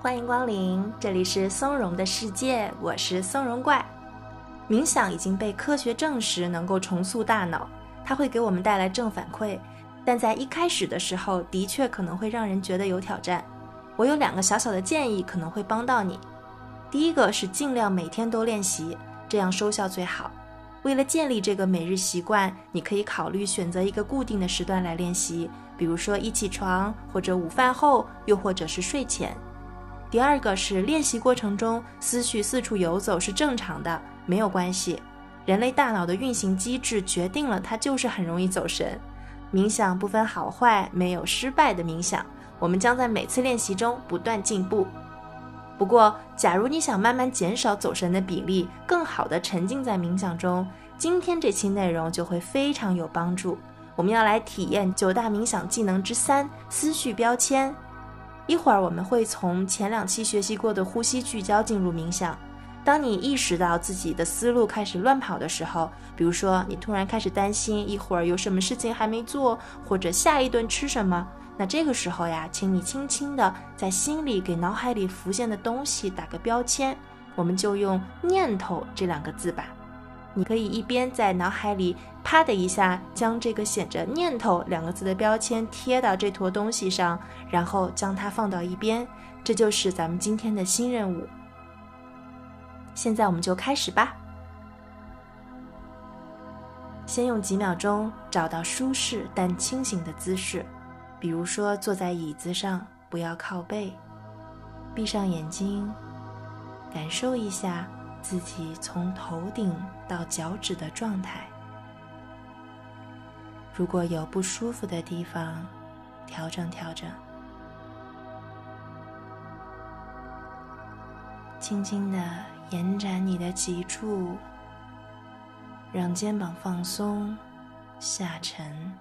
欢迎光临，这里是松茸的世界，我是松茸怪。冥想已经被科学证实能够重塑大脑，它会给我们带来正反馈，但在一开始的时候，的确可能会让人觉得有挑战。我有两个小小的建议，可能会帮到你。第一个是尽量每天都练习，这样收效最好。为了建立这个每日习惯，你可以考虑选择一个固定的时段来练习，比如说一起床，或者午饭后，又或者是睡前。第二个是练习过程中思绪四处游走是正常的，没有关系。人类大脑的运行机制决定了它就是很容易走神。冥想不分好坏，没有失败的冥想。我们将在每次练习中不断进步。不过，假如你想慢慢减少走神的比例，更好的沉浸在冥想中，今天这期内容就会非常有帮助。我们要来体验九大冥想技能之三——思绪标签。一会儿我们会从前两期学习过的呼吸聚焦进入冥想。当你意识到自己的思路开始乱跑的时候，比如说你突然开始担心一会儿有什么事情还没做，或者下一顿吃什么，那这个时候呀，请你轻轻地在心里给脑海里浮现的东西打个标签。我们就用“念头”这两个字吧。你可以一边在脑海里啪的一下将这个写着“念头”两个字的标签贴到这坨东西上，然后将它放到一边。这就是咱们今天的新任务。现在我们就开始吧。先用几秒钟找到舒适但清醒的姿势，比如说坐在椅子上，不要靠背，闭上眼睛，感受一下。自己从头顶到脚趾的状态，如果有不舒服的地方，调整调整。轻轻的延展你的脊柱，让肩膀放松下沉，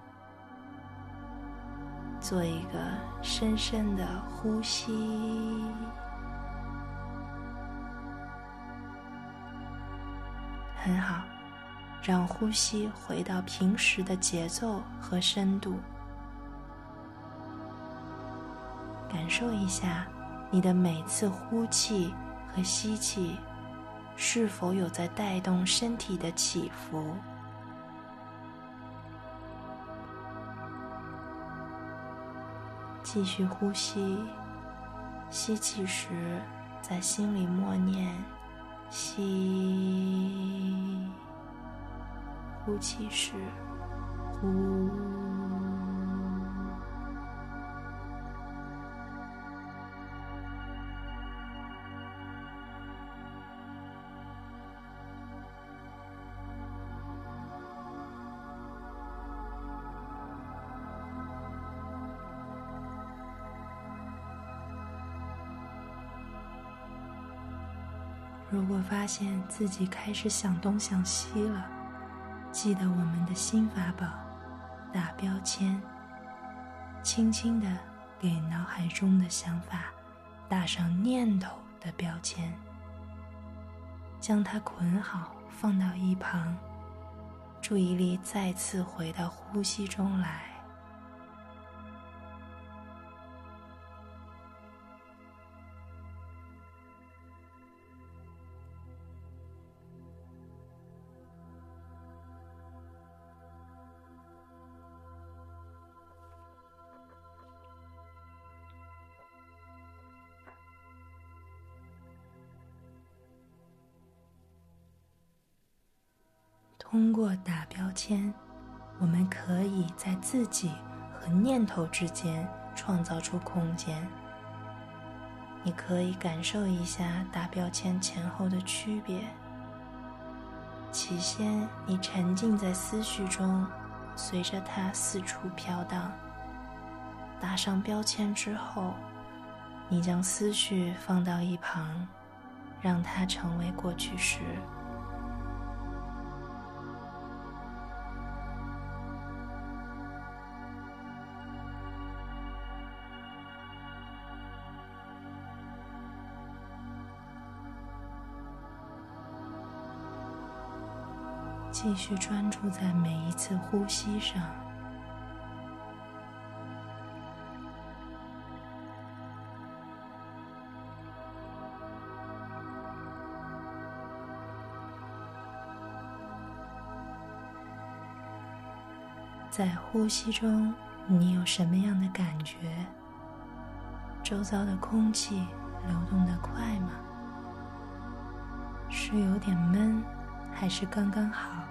做一个深深的呼吸。很好，让呼吸回到平时的节奏和深度，感受一下你的每次呼气和吸气是否有在带动身体的起伏。继续呼吸，吸气时在心里默念。吸，呼气时呼。如果发现自己开始想东想西了，记得我们的新法宝——打标签，轻轻的给脑海中的想法打上念头的标签，将它捆好放到一旁，注意力再次回到呼吸中来。通过打标签，我们可以在自己和念头之间创造出空间。你可以感受一下打标签前后的区别。起先，你沉浸在思绪中，随着它四处飘荡。打上标签之后，你将思绪放到一旁，让它成为过去时。继续专注在每一次呼吸上。在呼吸中你有什么样的感觉？周遭的空气流动的快吗？是有点闷还是刚刚好？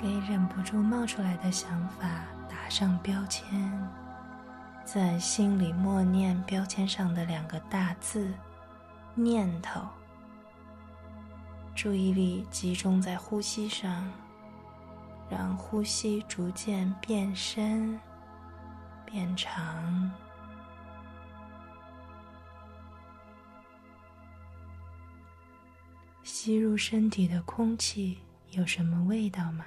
给忍不住冒出来的想法打上标签，在心里默念标签上的两个大字“念头”，注意力集中在呼吸上，让呼吸逐渐变深、变长，吸入身体的空气有什么味道吗？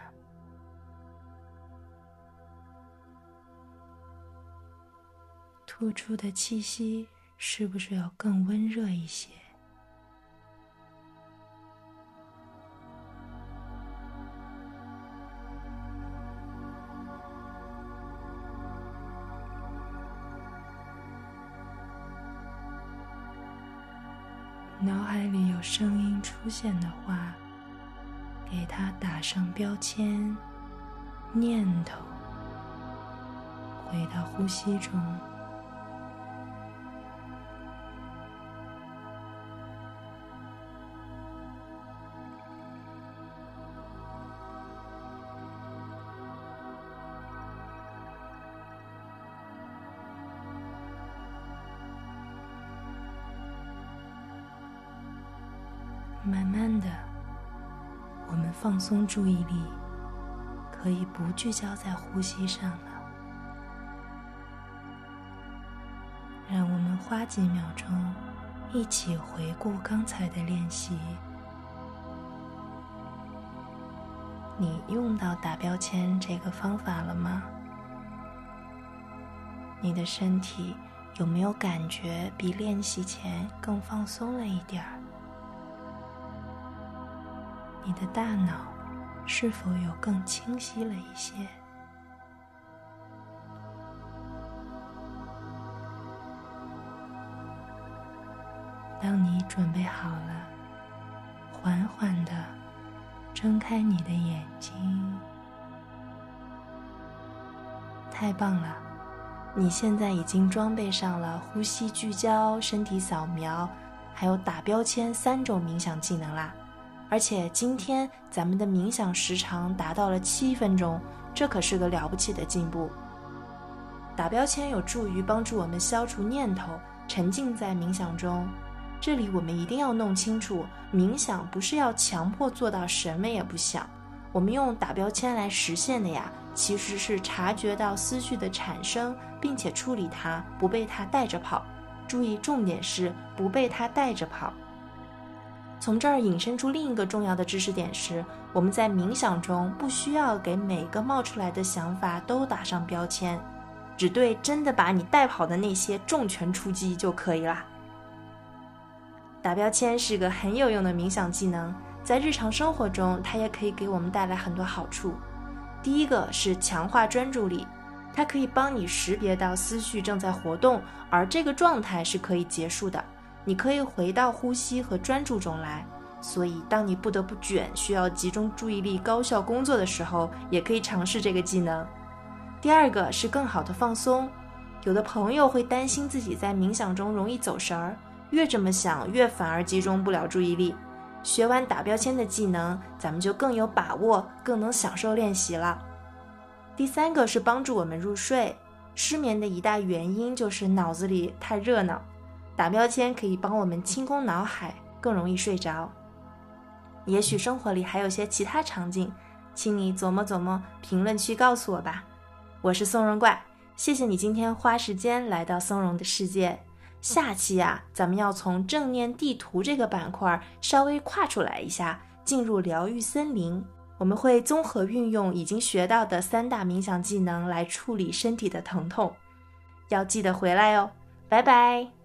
呼出的气息是不是要更温热一些？脑海里有声音出现的话，给它打上标签。念头，回到呼吸中。慢慢的，我们放松注意力，可以不聚焦在呼吸上了。让我们花几秒钟，一起回顾刚才的练习。你用到打标签这个方法了吗？你的身体有没有感觉比练习前更放松了一点儿？你的大脑是否有更清晰了一些？当你准备好了，缓缓的睁开你的眼睛。太棒了！你现在已经装备上了呼吸聚焦、身体扫描，还有打标签三种冥想技能啦。而且今天咱们的冥想时长达到了七分钟，这可是个了不起的进步。打标签有助于帮助我们消除念头，沉浸在冥想中。这里我们一定要弄清楚，冥想不是要强迫做到什么也不想。我们用打标签来实现的呀，其实是察觉到思绪的产生，并且处理它，不被它带着跑。注意，重点是不被它带着跑。从这儿引申出另一个重要的知识点是：我们在冥想中不需要给每个冒出来的想法都打上标签，只对真的把你带跑的那些重拳出击就可以啦。打标签是个很有用的冥想技能，在日常生活中它也可以给我们带来很多好处。第一个是强化专注力，它可以帮你识别到思绪正在活动，而这个状态是可以结束的。你可以回到呼吸和专注中来，所以当你不得不卷，需要集中注意力、高效工作的时候，也可以尝试这个技能。第二个是更好的放松。有的朋友会担心自己在冥想中容易走神儿，越这么想，越反而集中不了注意力。学完打标签的技能，咱们就更有把握，更能享受练习了。第三个是帮助我们入睡。失眠的一大原因就是脑子里太热闹。打标签可以帮我们清空脑海，更容易睡着。也许生活里还有些其他场景，请你琢磨琢磨，评论区告诉我吧。我是松茸怪，谢谢你今天花时间来到松茸的世界。下期啊，咱们要从正念地图这个板块稍微跨出来一下，进入疗愈森林。我们会综合运用已经学到的三大冥想技能来处理身体的疼痛。要记得回来哦，拜拜。